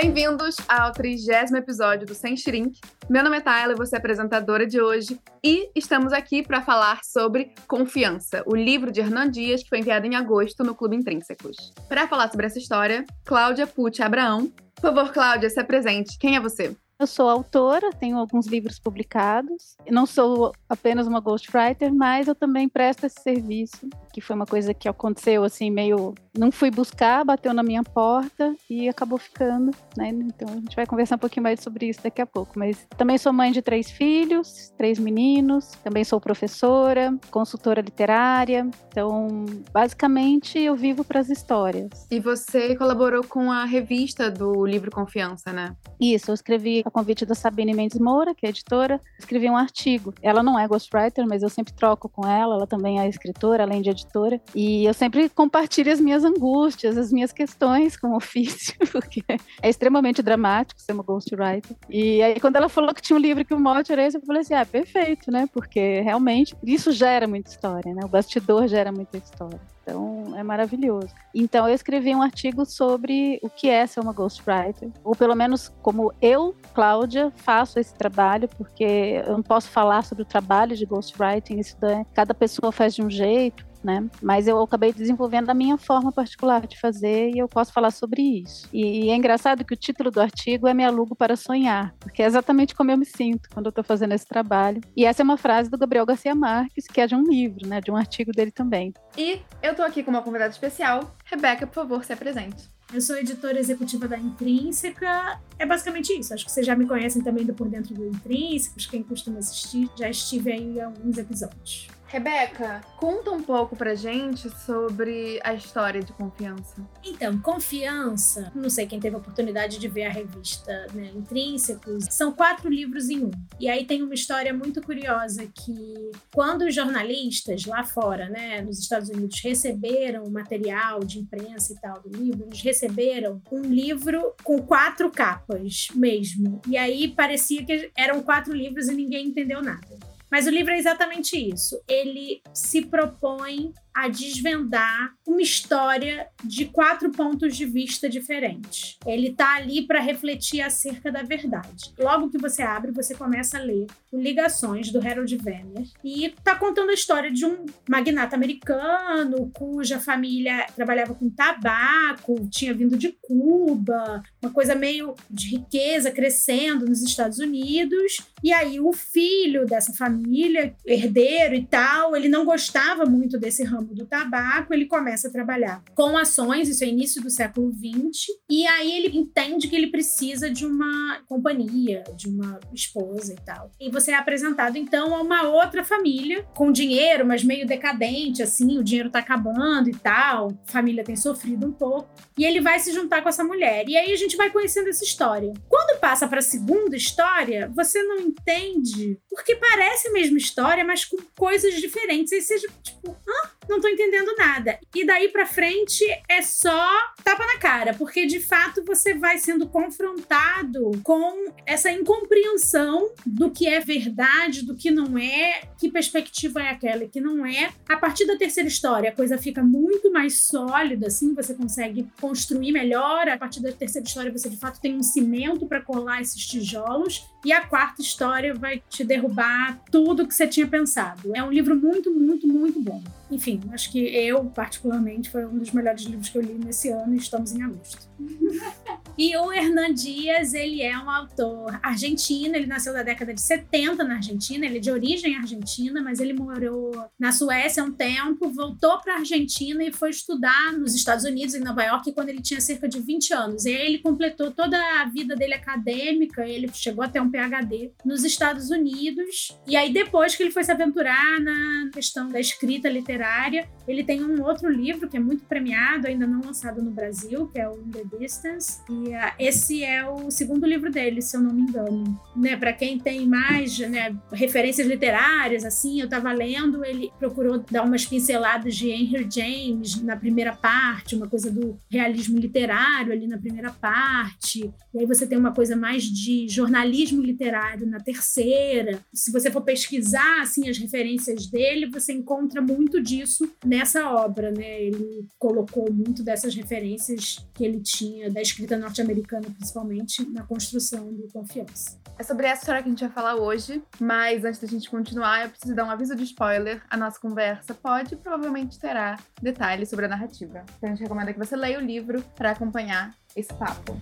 Bem-vindos ao trigésimo episódio do Sem Shrink. Meu nome é Tayla vou ser apresentadora de hoje. E estamos aqui para falar sobre Confiança, o livro de Hernan Dias que foi enviado em agosto no Clube Intrínsecos. Para falar sobre essa história, Cláudia Pucci Abraão. Por favor, Cláudia, se apresente. Quem é você? Eu sou autora, tenho alguns livros publicados. Não sou apenas uma ghostwriter, mas eu também presto esse serviço, que foi uma coisa que aconteceu assim meio, não fui buscar, bateu na minha porta e acabou ficando, né? Então a gente vai conversar um pouquinho mais sobre isso daqui a pouco. Mas também sou mãe de três filhos, três meninos. Também sou professora, consultora literária. Então, basicamente, eu vivo para as histórias. E você colaborou com a revista do livro Confiança, né? Isso, eu escrevi a convite da Sabine Mendes Moura, que é editora, escrevi um artigo. Ela não é ghostwriter, mas eu sempre troco com ela, ela também é escritora, além de editora, e eu sempre compartilho as minhas angústias, as minhas questões com o ofício, porque é extremamente dramático ser uma ghostwriter. E aí, quando ela falou que tinha um livro que o mote era esse, eu falei assim: ah, perfeito, né? Porque realmente isso gera muita história, né? O bastidor gera muita história. Então, é maravilhoso. Então, eu escrevi um artigo sobre o que é ser uma ghostwriter, ou pelo menos como eu, Cláudia, faço esse trabalho, porque eu não posso falar sobre o trabalho de ghostwriting, isso cada pessoa faz de um jeito, né? Mas eu acabei desenvolvendo a minha forma particular de fazer e eu posso falar sobre isso. E, e é engraçado que o título do artigo é Me Alugo para Sonhar, porque é exatamente como eu me sinto quando eu estou fazendo esse trabalho. E essa é uma frase do Gabriel Garcia Marques, que é de um livro, né? De um artigo dele também. E eu tô aqui com uma convidada especial. Rebeca, por favor, se apresente. Eu sou editora executiva da Intrínseca. É basicamente isso. Acho que vocês já me conhecem também do Por Dentro do Intrínsecos. Quem costuma assistir, já estive aí em alguns episódios. Rebeca, conta um pouco pra gente sobre a história de Confiança. Então, Confiança, não sei quem teve a oportunidade de ver a revista né, Intrínsecos, são quatro livros em um. E aí tem uma história muito curiosa que quando os jornalistas lá fora, né, nos Estados Unidos, receberam o material de imprensa e tal do livro, eles receberam um livro com quatro capas mesmo. E aí parecia que eram quatro livros e ninguém entendeu nada. Mas o livro é exatamente isso. Ele se propõe a desvendar uma história de quatro pontos de vista diferentes. Ele está ali para refletir acerca da verdade. Logo que você abre, você começa a ler Ligações do Harold Werner e está contando a história de um magnata americano cuja família trabalhava com tabaco, tinha vindo de Cuba, uma coisa meio de riqueza crescendo nos Estados Unidos. E aí o filho dessa família, herdeiro e tal, ele não gostava muito desse ramo do tabaco, ele começa a trabalhar com ações, isso é início do século XX, e aí ele entende que ele precisa de uma companhia, de uma esposa e tal. E você é apresentado então a uma outra família com dinheiro, mas meio decadente, assim, o dinheiro tá acabando e tal, a família tem sofrido um pouco, e ele vai se juntar com essa mulher. E aí a gente vai conhecendo essa história. Quando passa para a segunda história, você não entende, porque parece a mesma história, mas com coisas diferentes. Aí você, tipo, hã? Não tô entendendo nada. E daí pra frente é só tapa na cara, porque de fato você vai sendo confrontado com essa incompreensão do que é verdade, do que não é, que perspectiva é aquela e que não é. A partir da terceira história, a coisa fica muito mais sólida, assim, você consegue construir melhor. A partir da terceira história, você de fato tem um cimento para colar esses tijolos. E a quarta história vai te derrubar tudo que você tinha pensado. É um livro muito, muito, muito bom. Enfim, acho que eu, particularmente, foi um dos melhores livros que eu li nesse ano e estamos em agosto. e o Hernan Dias, ele é um autor argentino, ele nasceu na década de 70 na Argentina, ele é de origem argentina, mas ele morou na Suécia um tempo, voltou para a Argentina e foi estudar nos Estados Unidos, em Nova York, quando ele tinha cerca de 20 anos. E aí ele completou toda a vida dele acadêmica, ele chegou até um PhD nos Estados Unidos. E aí depois que ele foi se aventurar na questão da escrita literária, literária ele tem um outro livro que é muito premiado, ainda não lançado no Brasil, que é o the Distance. E uh, esse é o segundo livro dele, se eu não me engano. Né, para quem tem mais né, referências literárias, assim, eu estava lendo, ele procurou dar umas pinceladas de Henry James na primeira parte, uma coisa do realismo literário ali na primeira parte. E aí você tem uma coisa mais de jornalismo literário na terceira. Se você for pesquisar assim as referências dele, você encontra muito disso nessa obra, né? Ele colocou muito dessas referências que ele tinha da escrita norte norte-americana, principalmente, na construção do confiança. É sobre essa história que a gente vai falar hoje, mas antes da gente continuar, eu preciso dar um aviso de spoiler. A nossa conversa pode e provavelmente terá detalhes sobre a narrativa. Então a gente recomenda que você leia o livro para acompanhar esse papo.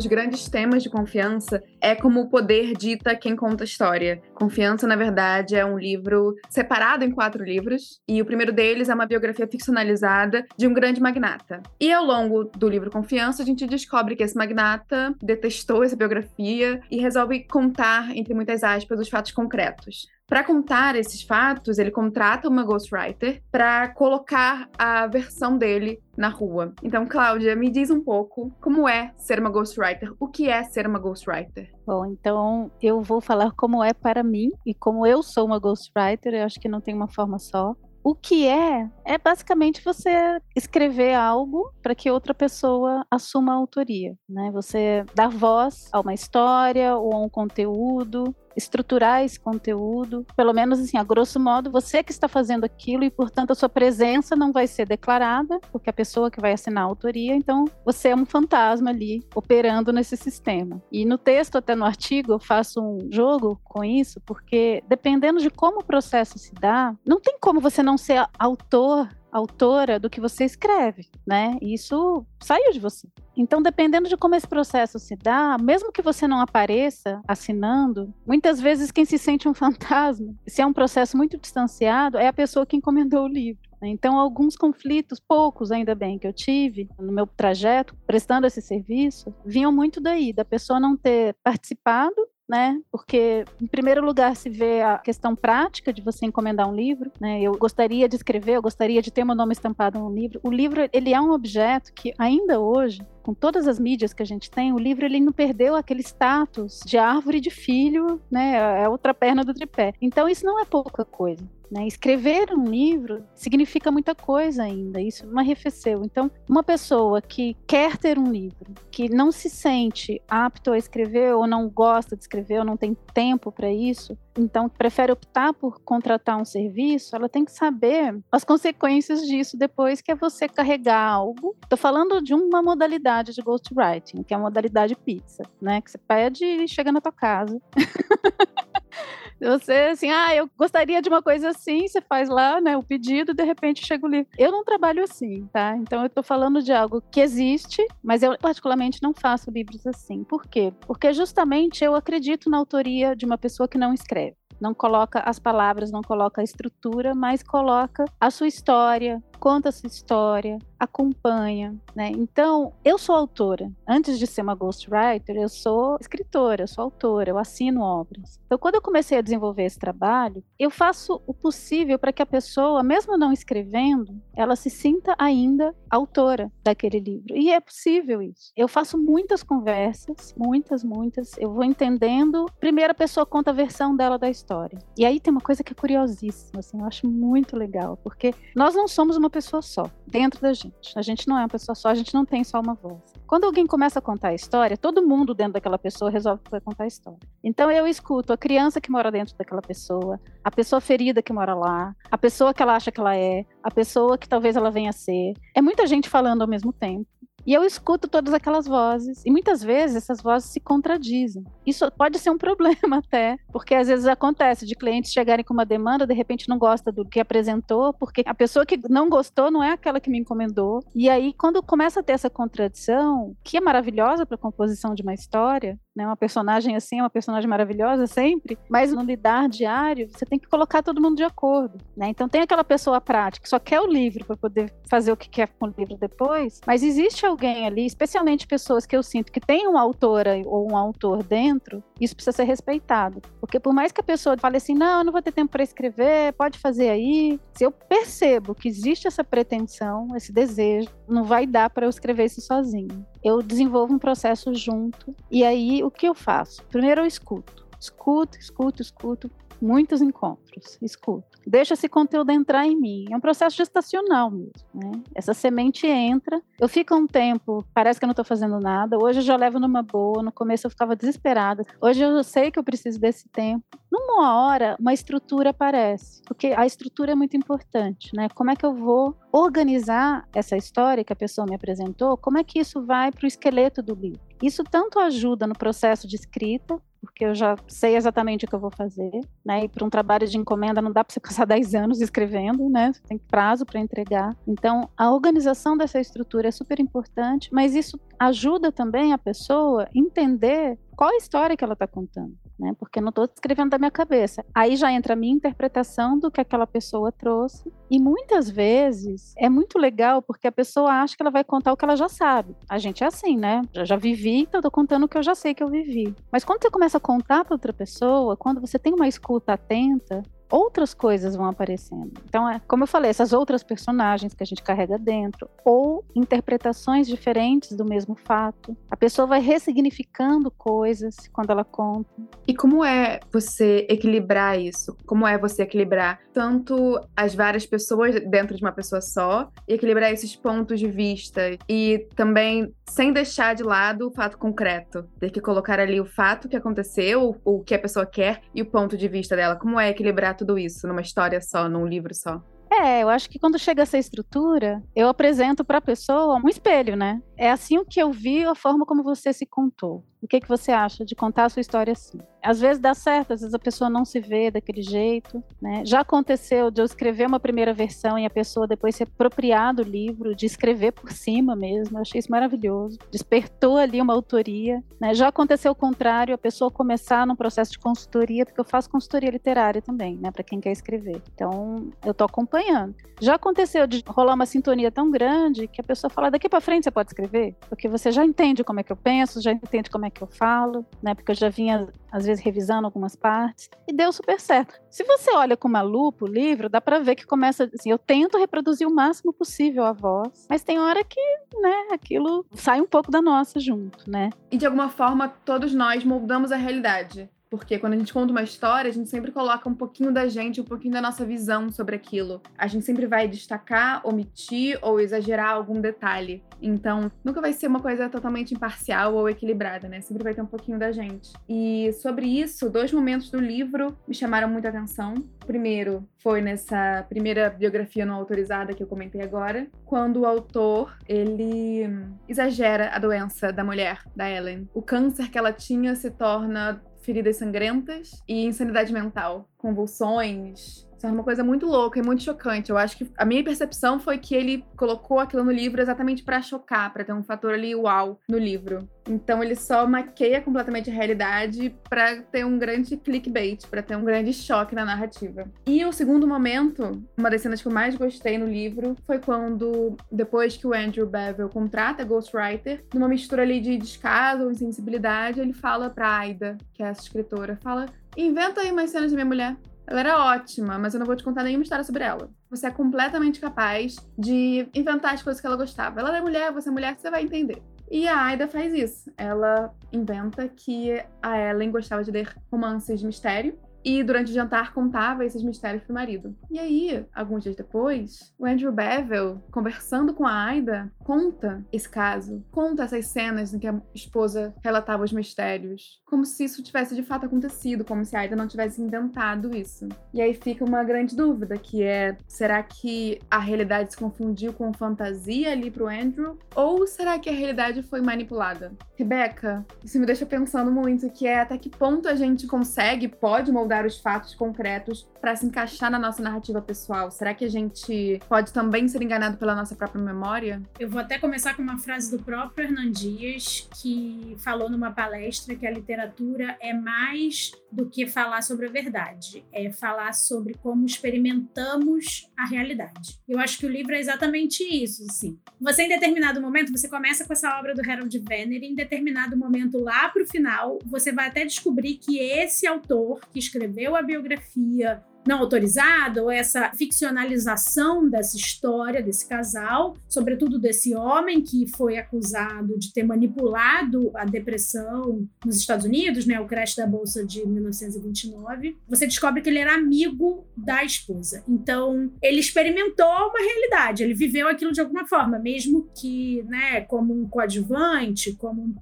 Dos grandes temas de confiança é como o poder dita quem conta a história. Confiança, na verdade, é um livro separado em quatro livros, e o primeiro deles é uma biografia ficcionalizada de um grande magnata. E ao longo do livro Confiança, a gente descobre que esse magnata detestou essa biografia e resolve contar, entre muitas aspas, os fatos concretos. Para contar esses fatos, ele contrata uma ghostwriter para colocar a versão dele na rua. Então, Cláudia, me diz um pouco como é ser uma ghostwriter. O que é ser uma ghostwriter? Bom, então eu vou falar como é para mim e como eu sou uma ghostwriter. Eu acho que não tem uma forma só. O que é, é basicamente você escrever algo para que outra pessoa assuma a autoria, né? Você dar voz a uma história ou a um conteúdo, estruturar esse conteúdo, pelo menos assim, a grosso modo, você que está fazendo aquilo e, portanto, a sua presença não vai ser declarada, porque a pessoa que vai assinar a autoria, então você é um fantasma ali operando nesse sistema. E no texto, até no artigo, eu faço um jogo com isso, porque dependendo de como o processo se dá, não tem como você não ser autor autora do que você escreve, né? Isso saiu de você. Então, dependendo de como esse processo se dá, mesmo que você não apareça assinando, muitas vezes quem se sente um fantasma, se é um processo muito distanciado, é a pessoa que encomendou o livro. Então, alguns conflitos, poucos ainda bem, que eu tive no meu trajeto, prestando esse serviço, vinham muito daí, da pessoa não ter participado né? Porque, em primeiro lugar, se vê a questão prática de você encomendar um livro, né? Eu gostaria de escrever, eu gostaria de ter meu nome estampado no livro. O livro, ele é um objeto que, ainda hoje, com todas as mídias que a gente tem, o livro ele não perdeu aquele status de árvore de filho, né? É outra perna do tripé. Então, isso não é pouca coisa. Né? Escrever um livro significa muita coisa ainda, isso não arrefeceu. Então, uma pessoa que quer ter um livro, que não se sente apto a escrever, ou não gosta de escrever, ou não tem tempo para isso, então prefere optar por contratar um serviço, ela tem que saber as consequências disso depois que é você carregar algo. Estou falando de uma modalidade de ghostwriting, que é a modalidade pizza, né? Que você pede e chega na tua casa. Você, assim, ah, eu gostaria de uma coisa assim, você faz lá, né, o pedido, de repente chega o livro. Eu não trabalho assim, tá? Então eu tô falando de algo que existe, mas eu particularmente não faço livros assim. Por quê? Porque justamente eu acredito na autoria de uma pessoa que não escreve não coloca as palavras, não coloca a estrutura, mas coloca a sua história, conta sua história, acompanha, né? Então, eu sou autora. Antes de ser uma ghostwriter, eu sou escritora, eu sou autora, eu assino obras. Então, quando eu comecei a desenvolver esse trabalho, eu faço o possível para que a pessoa, mesmo não escrevendo, ela se sinta ainda autora daquele livro. E é possível isso. Eu faço muitas conversas, muitas, muitas. Eu vou entendendo. Primeiro a pessoa conta a versão dela da história. E aí tem uma coisa que é curiosíssima, assim, eu acho muito legal, porque nós não somos uma pessoa só dentro da gente. A gente não é uma pessoa só, a gente não tem só uma voz. Quando alguém começa a contar a história, todo mundo dentro daquela pessoa resolve que vai contar a história. Então eu escuto a criança que mora dentro daquela pessoa, a pessoa ferida que mora lá, a pessoa que ela acha que ela é, a pessoa que talvez ela venha a ser. É muita gente falando ao mesmo tempo. E eu escuto todas aquelas vozes, e muitas vezes essas vozes se contradizem. Isso pode ser um problema até, porque às vezes acontece de clientes chegarem com uma demanda, de repente não gosta do que apresentou, porque a pessoa que não gostou não é aquela que me encomendou. E aí, quando começa a ter essa contradição, que é maravilhosa para a composição de uma história, né? Uma personagem assim é uma personagem maravilhosa sempre, mas no lidar diário você tem que colocar todo mundo de acordo, né? Então tem aquela pessoa prática que só quer o livro para poder fazer o que quer com o livro depois, mas existe alguém ali, especialmente pessoas que eu sinto que tem uma autora ou um autor dentro, isso precisa ser respeitado, porque por mais que a pessoa fale assim, não, eu não vou ter tempo para escrever, pode fazer aí, se eu percebo que existe essa pretensão, esse desejo, não vai dar para eu escrever isso sozinho. Eu desenvolvo um processo junto. E aí o que eu faço? Primeiro eu escuto, escuto, escuto, escuto muitos encontros, escuto. Deixa esse conteúdo entrar em mim. É um processo gestacional mesmo, né? Essa semente entra, eu fico um tempo, parece que eu não estou fazendo nada. Hoje eu já levo numa boa, no começo eu ficava desesperada. Hoje eu sei que eu preciso desse tempo. Numa hora, uma estrutura aparece, porque a estrutura é muito importante, né? Como é que eu vou organizar essa história que a pessoa me apresentou? Como é que isso vai para o esqueleto do livro? Isso tanto ajuda no processo de escrita, porque eu já sei exatamente o que eu vou fazer, né? E para um trabalho de encomenda não dá para você passar 10 anos escrevendo, né? Você tem prazo para entregar. Então, a organização dessa estrutura é super importante, mas isso ajuda também a pessoa entender qual a história que ela está contando, né? Porque eu não estou escrevendo da minha cabeça. Aí já entra a minha interpretação do que aquela pessoa trouxe. E muitas vezes é muito legal porque a pessoa acha que ela vai contar o que ela já sabe. A gente é assim, né? Já, já vivi, então eu tô contando o que eu já sei que eu vivi. Mas quando você começa a contar para outra pessoa, quando você tem uma escuta atenta, outras coisas vão aparecendo. Então, é, como eu falei, essas outras personagens que a gente carrega dentro, ou interpretações diferentes do mesmo fato. A pessoa vai ressignificando coisas quando ela conta. E como é você equilibrar isso? Como é você equilibrar tanto as várias pessoas dentro de uma pessoa só e equilibrar esses pontos de vista e também sem deixar de lado o fato concreto, ter que colocar ali o fato que aconteceu, o que a pessoa quer e o ponto de vista dela. Como é equilibrar tudo isso numa história só, num livro só? É, eu acho que quando chega essa estrutura, eu apresento para a pessoa um espelho, né? É assim o que eu vi, a forma como você se contou. O que, que você acha de contar a sua história assim? Às vezes dá certo, às vezes a pessoa não se vê daquele jeito, né? Já aconteceu de eu escrever uma primeira versão e a pessoa depois se apropriar do livro, de escrever por cima mesmo. Eu achei isso maravilhoso. Despertou ali uma autoria, né? Já aconteceu o contrário, a pessoa começar num processo de consultoria, porque eu faço consultoria literária também, né, para quem quer escrever. Então, eu tô acompanhando. Já aconteceu de rolar uma sintonia tão grande que a pessoa fala: "Daqui para frente você pode escrever?" Porque você já entende como é que eu penso, já entende como é que eu falo, né? Porque eu já vinha, às vezes, revisando algumas partes, e deu super certo. Se você olha com uma lupa o livro, dá para ver que começa assim, eu tento reproduzir o máximo possível a voz, mas tem hora que, né, aquilo sai um pouco da nossa junto, né? E de alguma forma, todos nós moldamos a realidade. Porque quando a gente conta uma história, a gente sempre coloca um pouquinho da gente, um pouquinho da nossa visão sobre aquilo. A gente sempre vai destacar, omitir ou exagerar algum detalhe. Então, nunca vai ser uma coisa totalmente imparcial ou equilibrada, né? Sempre vai ter um pouquinho da gente. E sobre isso, dois momentos do livro me chamaram muita atenção. Primeiro foi nessa primeira biografia não autorizada que eu comentei agora, quando o autor, ele exagera a doença da mulher, da Ellen. O câncer que ela tinha se torna feridas sangrentas e insanidade mental, convulsões, isso é uma coisa muito louca e muito chocante. Eu acho que a minha percepção foi que ele colocou aquilo no livro exatamente para chocar, para ter um fator ali uau no livro. Então ele só maqueia completamente a realidade para ter um grande clickbait, para ter um grande choque na narrativa. E o segundo momento, uma das cenas que eu mais gostei no livro, foi quando, depois que o Andrew Bevel contrata a Ghostwriter, numa mistura ali de descaso insensibilidade, ele fala pra Aida, que é essa escritora, fala: inventa aí umas cenas de minha mulher. Ela era ótima, mas eu não vou te contar nenhuma história sobre ela. Você é completamente capaz de inventar as coisas que ela gostava. Ela é mulher, você é mulher, você vai entender. E a Aida faz isso. Ela inventa que a Ellen gostava de ler romances de mistério e durante o jantar contava esses mistérios pro marido. E aí, alguns dias depois, o Andrew Bevel, conversando com a Aida, conta esse caso, conta essas cenas em que a esposa relatava os mistérios, como se isso tivesse de fato acontecido, como se a Aida não tivesse inventado isso. E aí fica uma grande dúvida, que é, será que a realidade se confundiu com fantasia ali pro Andrew? Ou será que a realidade foi manipulada? Rebeca, isso me deixa pensando muito, que é até que ponto a gente consegue, pode moldar os fatos concretos para se encaixar na nossa narrativa pessoal? Será que a gente pode também ser enganado pela nossa própria memória? Eu vou até começar com uma frase do próprio Hernan Dias, que falou numa palestra que a literatura é mais do que falar sobre a verdade, é falar sobre como experimentamos a realidade. Eu acho que o livro é exatamente isso, assim. Você em determinado momento, você começa com essa obra do Harold Venner, e em determinado momento lá para o final, você vai até descobrir que esse autor que escreveu a biografia não autorizada, ou essa ficcionalização dessa história desse casal, sobretudo desse homem que foi acusado de ter manipulado a depressão nos Estados Unidos, né, o crash da bolsa de 1929. Você descobre que ele era amigo da esposa. Então, ele experimentou uma realidade, ele viveu aquilo de alguma forma, mesmo que, né, como um coadjuvante, como um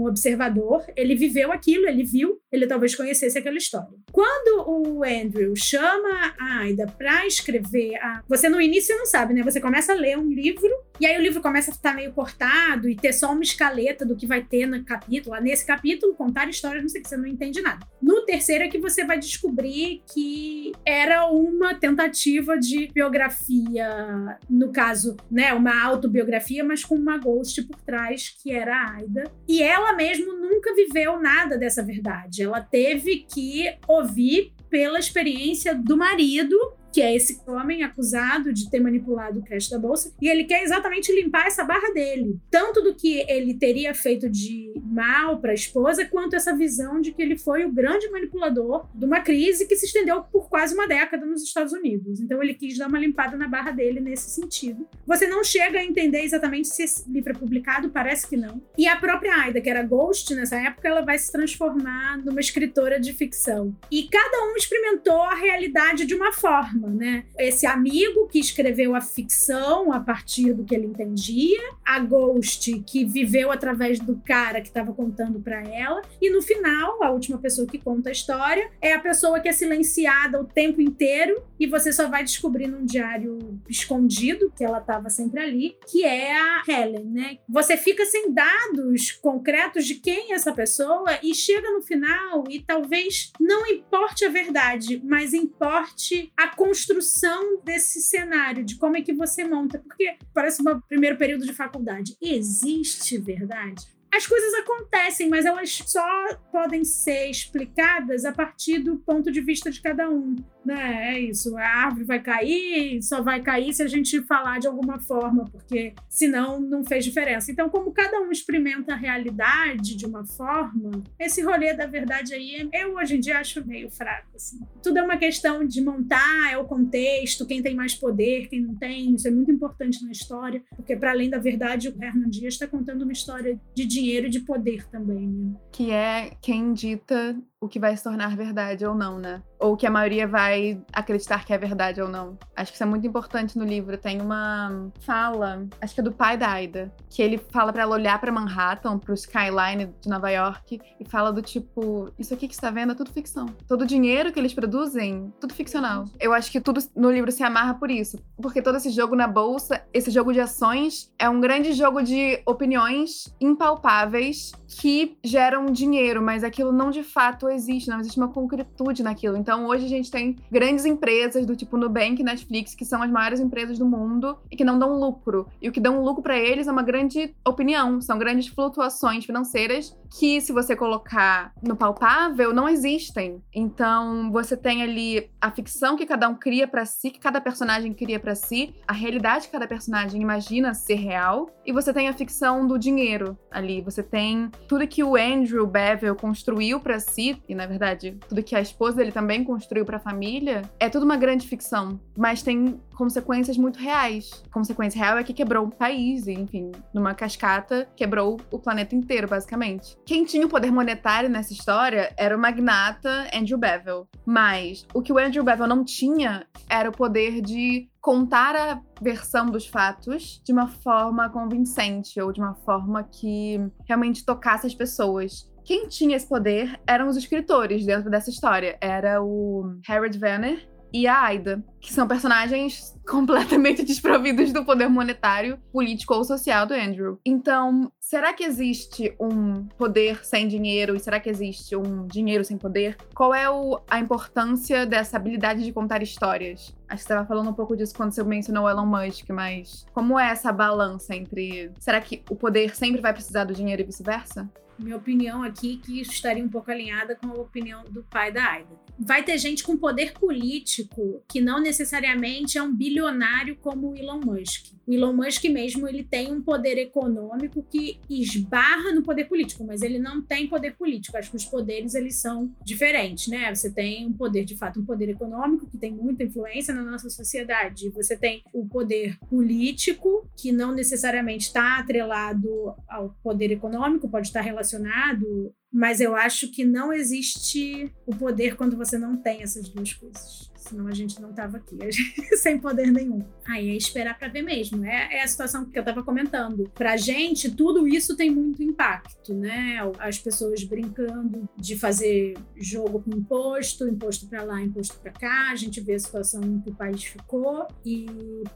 observador, ele viveu aquilo, ele viu, ele talvez conhecesse aquela história. Quando o Andrew chama a Aida para escrever, a... você no início não sabe, né? Você começa a ler um livro e aí o livro começa a ficar meio cortado e ter só uma escaleta do que vai ter no capítulo. Nesse capítulo, contar histórias, não sei que você não entende nada. No terceiro é que você vai descobrir que era uma tentativa de biografia, no caso, né, uma autobiografia, mas com uma ghost por trás, que era a Aida. E ela mesmo nunca viveu nada dessa verdade. Ela teve que ouvir pela experiência do marido que é esse homem acusado de ter manipulado o cash da bolsa, e ele quer exatamente limpar essa barra dele, tanto do que ele teria feito de mal para a esposa, quanto essa visão de que ele foi o grande manipulador de uma crise que se estendeu por quase uma década nos Estados Unidos. Então ele quis dar uma limpada na barra dele nesse sentido. Você não chega a entender exatamente se esse livro é publicado, parece que não. E a própria Aida, que era Ghost nessa época, ela vai se transformar numa escritora de ficção. E cada um experimentou a realidade de uma forma né? Esse amigo que escreveu a ficção a partir do que ele entendia, a Ghost que viveu através do cara que estava contando para ela, e no final, a última pessoa que conta a história é a pessoa que é silenciada o tempo inteiro e você só vai descobrir num diário escondido que ela estava sempre ali, que é a Helen, né? Você fica sem dados concretos de quem é essa pessoa e chega no final e talvez não importe a verdade, mas importe a construção desse cenário, de como é que você monta. Porque parece um primeiro período de faculdade. Existe verdade? As coisas acontecem, mas elas só podem ser explicadas a partir do ponto de vista de cada um né? É isso. A árvore vai cair, só vai cair se a gente falar de alguma forma, porque senão não fez diferença. Então, como cada um experimenta a realidade de uma forma, esse rolê da verdade aí, eu hoje em dia acho meio fraco. Assim. Tudo é uma questão de montar, é o contexto, quem tem mais poder, quem não tem. Isso é muito importante na história, porque para além da verdade, o Hernan Dias está contando uma história de dinheiro e de poder também. Né? Que é quem dita o que vai se tornar verdade ou não, né? Ou que a maioria vai acreditar que é verdade ou não. Acho que isso é muito importante no livro. Tem uma fala, acho que é do pai da Aida, que ele fala para ela olhar para Manhattan, pro skyline de Nova York e fala do tipo, isso aqui que está vendo é tudo ficção. Todo o dinheiro que eles produzem, tudo ficcional. Eu acho que tudo no livro se amarra por isso, porque todo esse jogo na bolsa, esse jogo de ações é um grande jogo de opiniões impalpáveis que geram dinheiro, mas aquilo não de fato existe, não existe uma concretude naquilo. Então hoje a gente tem grandes empresas do tipo Nubank e Netflix, que são as maiores empresas do mundo e que não dão lucro. E o que dão lucro para eles é uma grande opinião, são grandes flutuações financeiras que, se você colocar no palpável, não existem. Então você tem ali a ficção que cada um cria para si, que cada personagem cria para si, a realidade que cada personagem imagina ser real, e você tem a ficção do dinheiro ali. Você tem tudo que o Andrew Bevel construiu para si, e na verdade, tudo que a esposa dele também construiu para a família, é tudo uma grande ficção, mas tem consequências muito reais. Consequência real é que quebrou o país, enfim, numa cascata, quebrou o planeta inteiro, basicamente. Quem tinha o poder monetário nessa história era o magnata Andrew Bevel. Mas o que o Andrew Bevel não tinha era o poder de contar a versão dos fatos de uma forma convincente ou de uma forma que realmente tocasse as pessoas. Quem tinha esse poder eram os escritores dentro dessa história. Era o Harold Vanner e a Aida, que são personagens completamente desprovidos do poder monetário, político ou social do Andrew. Então, será que existe um poder sem dinheiro e será que existe um dinheiro sem poder? Qual é o, a importância dessa habilidade de contar histórias? Acho que você estava falando um pouco disso quando você mencionou Elon Musk, mas como é essa balança entre. Será que o poder sempre vai precisar do dinheiro e vice-versa? minha opinião aqui, que isso estaria um pouco alinhada com a opinião do pai da Aida. Vai ter gente com poder político que não necessariamente é um bilionário como o Elon Musk. O Elon Musk mesmo, ele tem um poder econômico que esbarra no poder político, mas ele não tem poder político. Acho que os poderes, eles são diferentes, né? Você tem um poder, de fato, um poder econômico que tem muita influência na nossa sociedade. Você tem o poder político, que não necessariamente está atrelado ao poder econômico, pode estar relacionado mas eu acho que não existe o poder quando você não tem essas duas coisas senão a gente não tava aqui, gente, sem poder nenhum. Aí é esperar para ver mesmo. É, é, a situação que eu tava comentando. Pra gente, tudo isso tem muito impacto, né? As pessoas brincando de fazer jogo com imposto, imposto para lá, imposto para cá. A gente vê a situação em que o país ficou e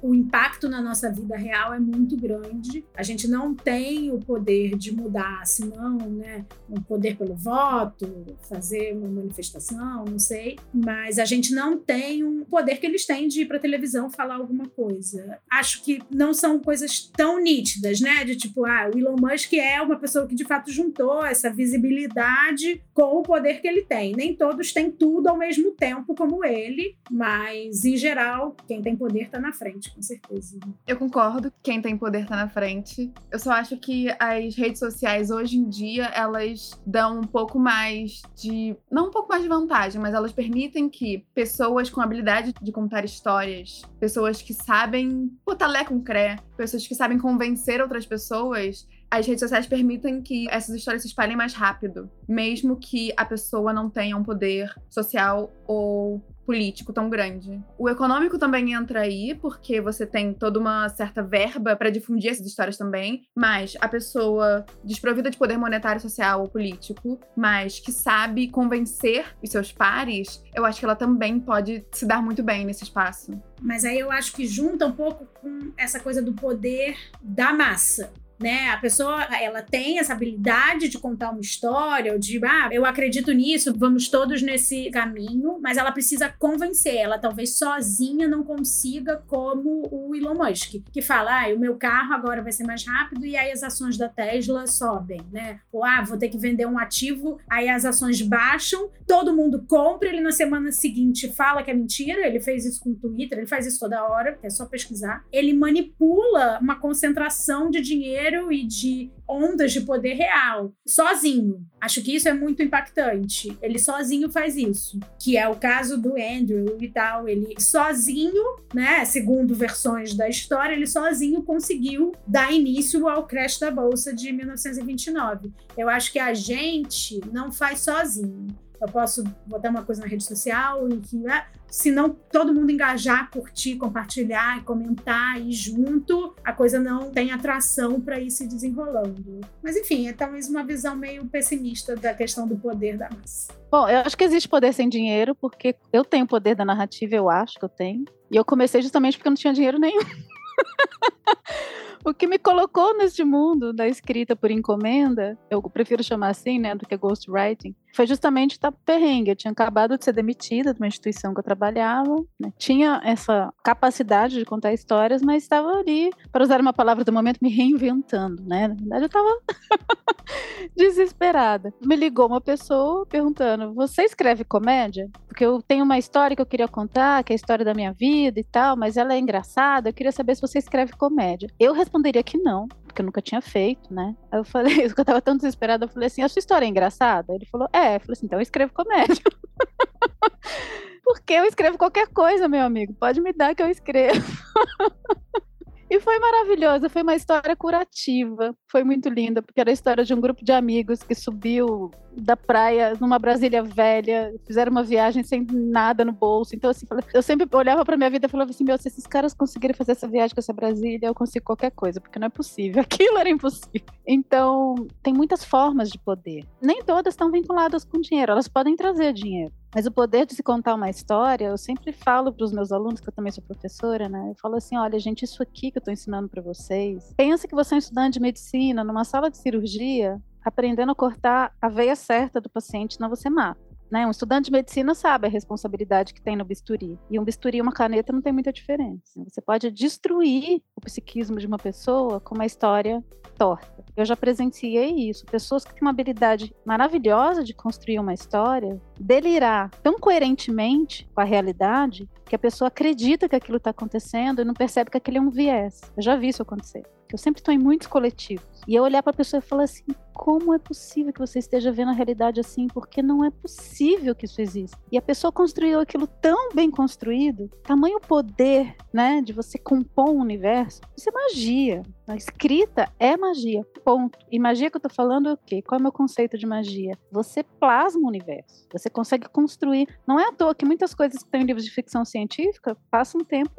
o impacto na nossa vida real é muito grande. A gente não tem o poder de mudar, senão, né? Um poder pelo voto, fazer uma manifestação, não sei. Mas a gente não tem um poder que eles têm de ir para televisão falar alguma coisa. Acho que não são coisas tão nítidas, né? De tipo, ah, o Elon Musk é uma pessoa que de fato juntou essa visibilidade com o poder que ele tem. Nem todos têm tudo ao mesmo tempo como ele, mas em geral, quem tem poder está na frente, com certeza. Eu concordo que quem tem poder está na frente. Eu só acho que as redes sociais hoje em dia, elas dão um pouco mais de, não um pouco mais de vantagem, mas elas permitem que pessoas pessoas com habilidade de contar histórias, pessoas que sabem botar lé com cré, pessoas que sabem convencer outras pessoas, as redes sociais permitem que essas histórias se espalhem mais rápido, mesmo que a pessoa não tenha um poder social ou político tão grande. O econômico também entra aí, porque você tem toda uma certa verba para difundir essas histórias também, mas a pessoa desprovida de poder monetário, social ou político, mas que sabe convencer os seus pares, eu acho que ela também pode se dar muito bem nesse espaço. Mas aí eu acho que junta um pouco com essa coisa do poder da massa né? A pessoa, ela tem essa habilidade de contar uma história, ou de, ah, eu acredito nisso, vamos todos nesse caminho, mas ela precisa convencer. Ela talvez sozinha não consiga, como o Elon Musk, que fala, ah, o meu carro agora vai ser mais rápido e aí as ações da Tesla sobem, né? Ou, ah, vou ter que vender um ativo, aí as ações baixam, todo mundo compra, ele na semana seguinte fala que é mentira, ele fez isso com o Twitter, ele faz isso toda hora, é só pesquisar. Ele manipula uma concentração de dinheiro dinheiro e de ondas de poder real, sozinho. Acho que isso é muito impactante. Ele sozinho faz isso, que é o caso do Andrew e tal. Ele sozinho, né, segundo versões da história, ele sozinho conseguiu dar início ao crash da bolsa de 1929. Eu acho que a gente não faz sozinho. Eu posso botar uma coisa na rede social e que, ah, se não todo mundo engajar, curtir, compartilhar, comentar e junto, a coisa não tem atração para ir se desenrolando. Mas enfim, é talvez uma visão meio pessimista da questão do poder da massa. Bom, eu acho que existe poder sem dinheiro, porque eu tenho poder da narrativa, eu acho que eu tenho. E eu comecei justamente porque eu não tinha dinheiro nenhum. o que me colocou neste mundo da escrita por encomenda, eu prefiro chamar assim, né, do que ghostwriting, foi justamente estar perrengue. Eu tinha acabado de ser demitida de uma instituição que eu trabalhava, né? tinha essa capacidade de contar histórias, mas estava ali, para usar uma palavra do momento, me reinventando, né? Na verdade, eu estava desesperada. Me ligou uma pessoa perguntando: Você escreve comédia? Porque eu tenho uma história que eu queria contar, que é a história da minha vida e tal, mas ela é engraçada. Eu queria saber se você escreve comédia. Eu responderia que não, porque eu nunca tinha feito, né? Aí eu falei, eu tava tão desesperada, eu falei assim, a sua história é engraçada? Ele falou, é. Eu falei assim, então eu escrevo comédia. porque eu escrevo qualquer coisa, meu amigo. Pode me dar que eu escrevo. E foi maravilhosa, foi uma história curativa, foi muito linda, porque era a história de um grupo de amigos que subiu da praia numa Brasília velha, fizeram uma viagem sem nada no bolso. Então, assim, eu sempre olhava para minha vida e falava assim: meu, se esses caras conseguirem fazer essa viagem com essa Brasília, eu consigo qualquer coisa, porque não é possível. Aquilo era impossível. Então, tem muitas formas de poder. Nem todas estão vinculadas com dinheiro, elas podem trazer dinheiro. Mas o poder de se contar uma história, eu sempre falo para os meus alunos, que eu também sou professora, né? Eu falo assim: olha, gente, isso aqui que eu estou ensinando para vocês. Pensa que você é um estudante de medicina, numa sala de cirurgia, aprendendo a cortar a veia certa do paciente, senão você mata. Né? Um estudante de medicina sabe a responsabilidade que tem no bisturi. E um bisturi e uma caneta não tem muita diferença. Você pode destruir o psiquismo de uma pessoa com uma história torta. Eu já presenciei isso. Pessoas que têm uma habilidade maravilhosa de construir uma história, delirar tão coerentemente com a realidade que a pessoa acredita que aquilo está acontecendo e não percebe que aquele é um viés. Eu já vi isso acontecer. Eu sempre estou em muitos coletivos. E eu olhar para a pessoa e falar assim: como é possível que você esteja vendo a realidade assim? Porque não é possível que isso exista. E a pessoa construiu aquilo tão bem construído, tamanho poder, né, de você compor um universo. Isso é magia. A escrita é magia. Ponto. E magia que eu estou falando é o quê? Qual é o meu conceito de magia? Você plasma o universo. Você consegue construir. Não é à toa que muitas coisas que estão em livros de ficção científica passam um tempo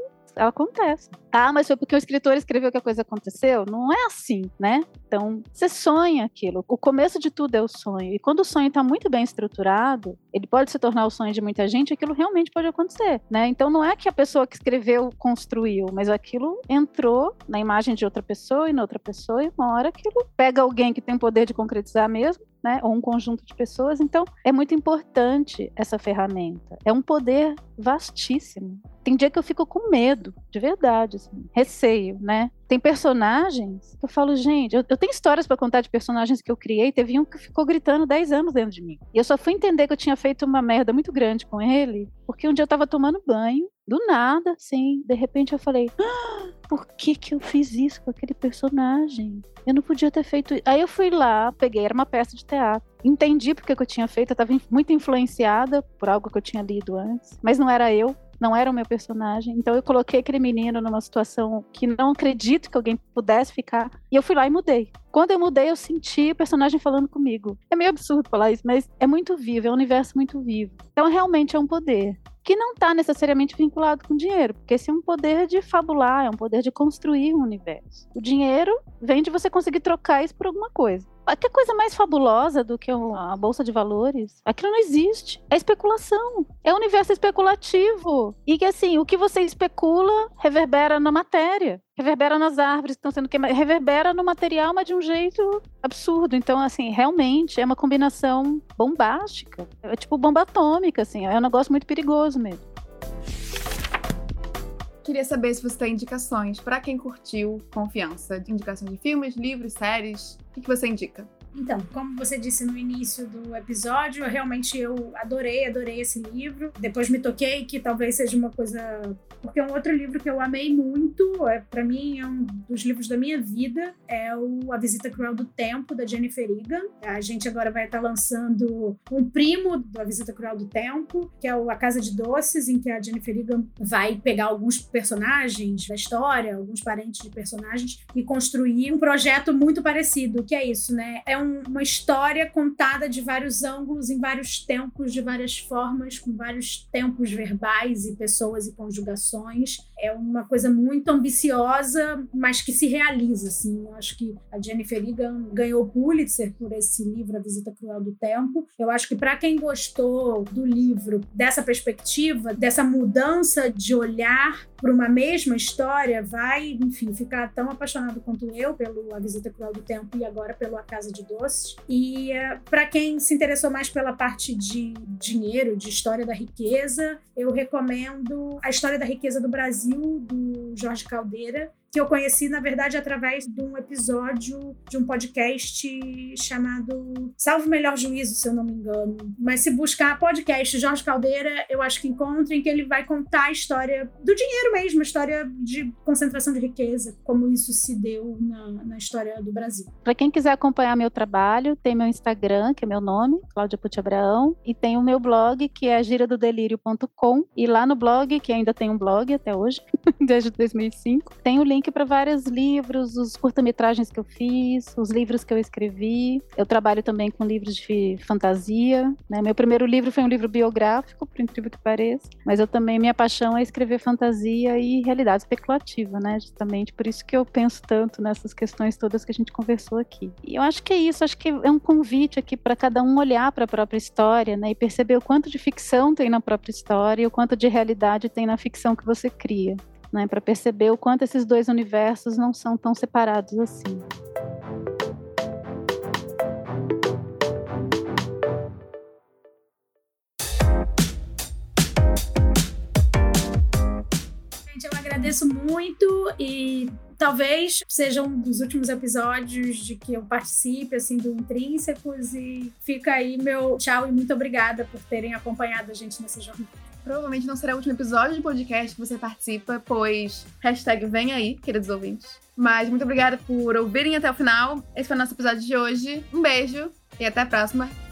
acontece. Ah, mas foi porque o escritor escreveu que a coisa aconteceu? Não é assim, né? Então, você sonha aquilo. O começo de tudo é o sonho. E quando o sonho está muito bem estruturado, ele pode se tornar o sonho de muita gente, aquilo realmente pode acontecer, né? Então, não é que a pessoa que escreveu construiu, mas aquilo entrou na imagem de outra pessoa e na outra pessoa, e uma hora aquilo pega alguém que tem poder de concretizar mesmo né, ou um conjunto de pessoas. Então, é muito importante essa ferramenta. É um poder vastíssimo. Tem dia que eu fico com medo, de verdade, assim, receio, né? Tem personagens que eu falo, gente, eu, eu tenho histórias para contar de personagens que eu criei. Teve um que ficou gritando 10 anos dentro de mim. E eu só fui entender que eu tinha feito uma merda muito grande com ele, porque um dia eu tava tomando banho, do nada, assim, de repente eu falei, ah, por que que eu fiz isso com aquele personagem? Eu não podia ter feito. Aí eu fui lá, peguei, era uma peça de teatro. Entendi porque que eu tinha feito, eu estava muito influenciada por algo que eu tinha lido antes, mas não era eu não era o meu personagem. Então eu coloquei aquele menino numa situação que não acredito que alguém pudesse ficar. E eu fui lá e mudei. Quando eu mudei, eu senti o personagem falando comigo. É meio absurdo falar isso, mas é muito vivo, é um universo muito vivo. Então realmente é um poder que não está necessariamente vinculado com dinheiro, porque esse é um poder de fabular, é um poder de construir um universo. O dinheiro vem de você conseguir trocar isso por alguma coisa. Que coisa mais fabulosa do que a bolsa de valores? Aquilo não existe. É especulação. É um universo especulativo. E que assim, o que você especula reverbera na matéria reverbera nas árvores que estão sendo queimadas, reverbera no material, mas de um jeito absurdo. Então, assim, realmente é uma combinação bombástica. É tipo bomba atômica, assim, é um negócio muito perigoso mesmo. Queria saber se você tem indicações para quem curtiu Confiança. Indicações de filmes, livros, séries. O que você indica? Então, como você disse no início do episódio, realmente eu adorei, adorei esse livro. Depois me toquei que talvez seja uma coisa porque é um outro livro que eu amei muito, é para mim é um dos livros da minha vida, é o A Visita Cruel do Tempo da Jennifer Egan. A gente agora vai estar lançando um primo da Visita Cruel do Tempo, que é A Casa de Doces, em que a Jennifer Egan vai pegar alguns personagens da história, alguns parentes de personagens e construir um projeto muito parecido, que é isso, né? É um, uma história contada de vários ângulos, em vários tempos, de várias formas, com vários tempos verbais e pessoas e conjugações é uma coisa muito ambiciosa, mas que se realiza, assim. Eu acho que a Jennifer Egan ganhou o Pulitzer por esse livro, A Visita Cruel do Tempo. Eu acho que para quem gostou do livro, dessa perspectiva, dessa mudança de olhar para uma mesma história, vai, enfim, ficar tão apaixonado quanto eu pelo A Visita Cruel do Tempo e agora pelo A Casa de Doces. E uh, para quem se interessou mais pela parte de dinheiro, de história da riqueza, eu recomendo A História da Riqueza do Brasil, do Jorge Caldeira, que eu conheci, na verdade, através de um episódio de um podcast chamado Salvo Melhor Juízo, se eu não me engano. Mas se buscar podcast Jorge Caldeira, eu acho que encontra em que ele vai contar a história do dinheiro mesmo, a história de concentração de riqueza, como isso se deu na, na história do Brasil. Para quem quiser acompanhar meu trabalho, tem meu Instagram, que é meu nome, Cláudia Puti Abraão, e tem o meu blog, que é giradodelírio.com, e lá no blog, que ainda tem um blog até hoje, desde 2005, tem o link link para vários livros, os curta-metragens que eu fiz, os livros que eu escrevi. Eu trabalho também com livros de fantasia. Né? Meu primeiro livro foi um livro biográfico, por incrível que pareça, mas eu também minha paixão é escrever fantasia e realidade especulativa, né? Justamente por isso que eu penso tanto nessas questões todas que a gente conversou aqui. E eu acho que é isso, acho que é um convite aqui para cada um olhar para a própria história, né? E perceber o quanto de ficção tem na própria história e o quanto de realidade tem na ficção que você cria né, para perceber o quanto esses dois universos não são tão separados assim. Gente, eu agradeço muito e talvez seja um dos últimos episódios de que eu participe assim do Intrínsecos e fica aí meu tchau e muito obrigada por terem acompanhado a gente nessa jornada. Provavelmente não será o último episódio de podcast que você participa, pois hashtag vem aí, queridos ouvintes. Mas muito obrigada por ouvirem até o final. Esse foi o nosso episódio de hoje. Um beijo e até a próxima.